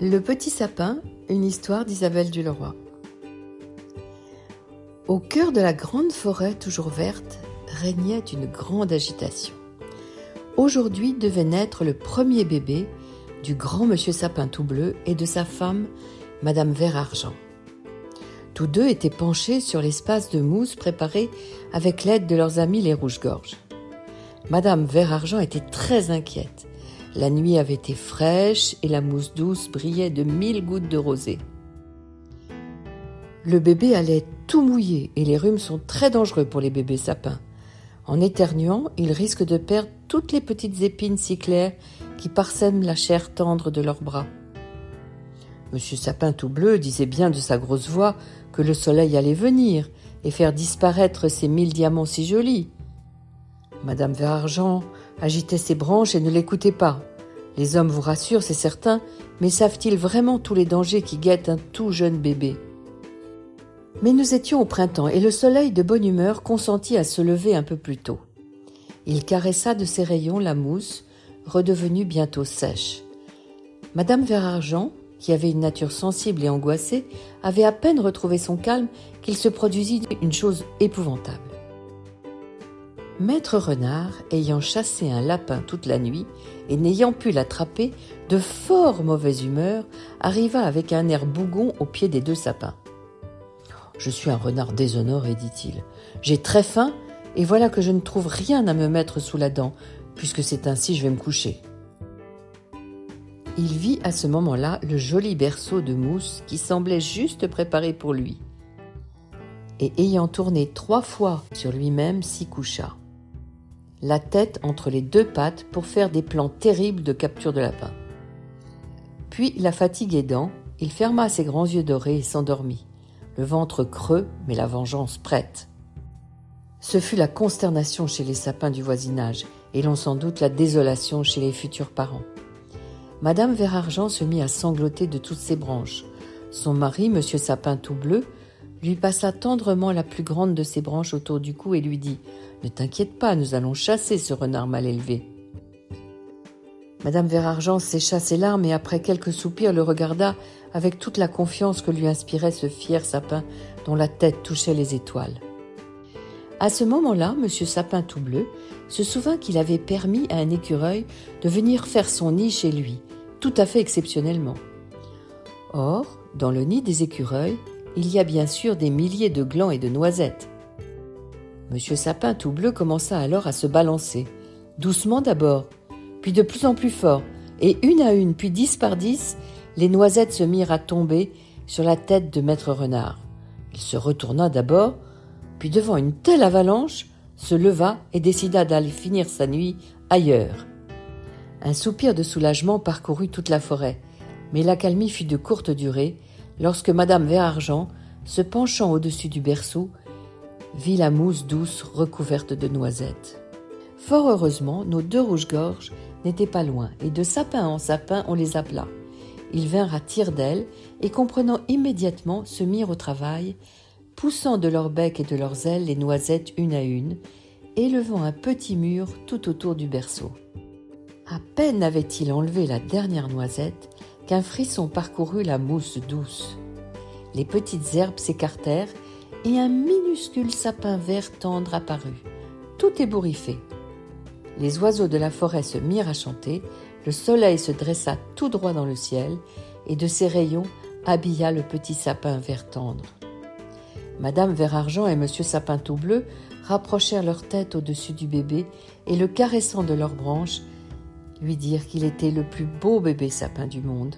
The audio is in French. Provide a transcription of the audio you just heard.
Le petit sapin, une histoire d'Isabelle Duleroy. Au cœur de la grande forêt toujours verte régnait une grande agitation. Aujourd'hui devait naître le premier bébé du grand monsieur sapin tout bleu et de sa femme, madame vert argent. Tous deux étaient penchés sur l'espace de mousse préparé avec l'aide de leurs amis les rouges-gorges. Madame vert argent était très inquiète la nuit avait été fraîche et la mousse douce brillait de mille gouttes de rosée. Le bébé allait tout mouiller et les rhumes sont très dangereux pour les bébés sapins. En éternuant, ils risquent de perdre toutes les petites épines si claires qui parsèment la chair tendre de leurs bras. Monsieur Sapin tout bleu disait bien de sa grosse voix que le soleil allait venir et faire disparaître ces mille diamants si jolis. Madame Vert Argent agitait ses branches et ne l'écoutait pas. Les hommes vous rassurent, c'est certain, mais savent-ils vraiment tous les dangers qui guettent un tout jeune bébé? Mais nous étions au printemps et le soleil de bonne humeur consentit à se lever un peu plus tôt. Il caressa de ses rayons la mousse, redevenue bientôt sèche. Madame Verargent, qui avait une nature sensible et angoissée, avait à peine retrouvé son calme qu'il se produisit une chose épouvantable. Maître Renard, ayant chassé un lapin toute la nuit et n'ayant pu l'attraper, de fort mauvaise humeur, arriva avec un air bougon au pied des deux sapins. Je suis un renard déshonoré, dit-il. J'ai très faim, et voilà que je ne trouve rien à me mettre sous la dent, puisque c'est ainsi je vais me coucher. Il vit à ce moment-là le joli berceau de mousse qui semblait juste préparé pour lui. Et ayant tourné trois fois sur lui-même, s'y coucha la tête entre les deux pattes pour faire des plans terribles de capture de lapin. Puis, la fatigue aidant, il ferma ses grands yeux dorés et s'endormit, le ventre creux mais la vengeance prête. Ce fut la consternation chez les sapins du voisinage et l'on sans doute la désolation chez les futurs parents. Madame Verargent se mit à sangloter de toutes ses branches. Son mari, monsieur Sapin tout bleu, lui passa tendrement la plus grande de ses branches autour du cou et lui dit Ne t'inquiète pas, nous allons chasser ce renard mal élevé. Madame Verargent sécha ses larmes et après quelques soupirs le regarda avec toute la confiance que lui inspirait ce fier sapin dont la tête touchait les étoiles. À ce moment-là, M. Sapin tout bleu se souvint qu'il avait permis à un écureuil de venir faire son nid chez lui, tout à fait exceptionnellement. Or, dans le nid des écureuils, il y a bien sûr des milliers de glands et de noisettes. Monsieur Sapin tout bleu commença alors à se balancer, doucement d'abord, puis de plus en plus fort, et une à une, puis dix par dix, les noisettes se mirent à tomber sur la tête de maître renard. Il se retourna d'abord, puis devant une telle avalanche, se leva et décida d'aller finir sa nuit ailleurs. Un soupir de soulagement parcourut toute la forêt, mais l'accalmie fut de courte durée, lorsque Madame Verargent, se penchant au-dessus du berceau, vit la mousse douce recouverte de noisettes. Fort heureusement, nos deux rouges-gorges n'étaient pas loin, et de sapin en sapin on les appela. Ils vinrent à tire d'aile, et comprenant immédiatement, se mirent au travail, poussant de leurs becs et de leurs ailes les noisettes une à une, élevant un petit mur tout autour du berceau. À peine avait-il enlevé la dernière noisette qu'un frisson parcourut la mousse douce. Les petites herbes s'écartèrent et un minuscule sapin vert tendre apparut, tout ébouriffé. Les oiseaux de la forêt se mirent à chanter, le soleil se dressa tout droit dans le ciel, et de ses rayons habilla le petit sapin vert tendre. Madame Vert Argent et Monsieur Sapin tout bleu rapprochèrent leur tête au-dessus du bébé et le caressant de leurs branches, lui dire qu'il était le plus beau bébé sapin du monde.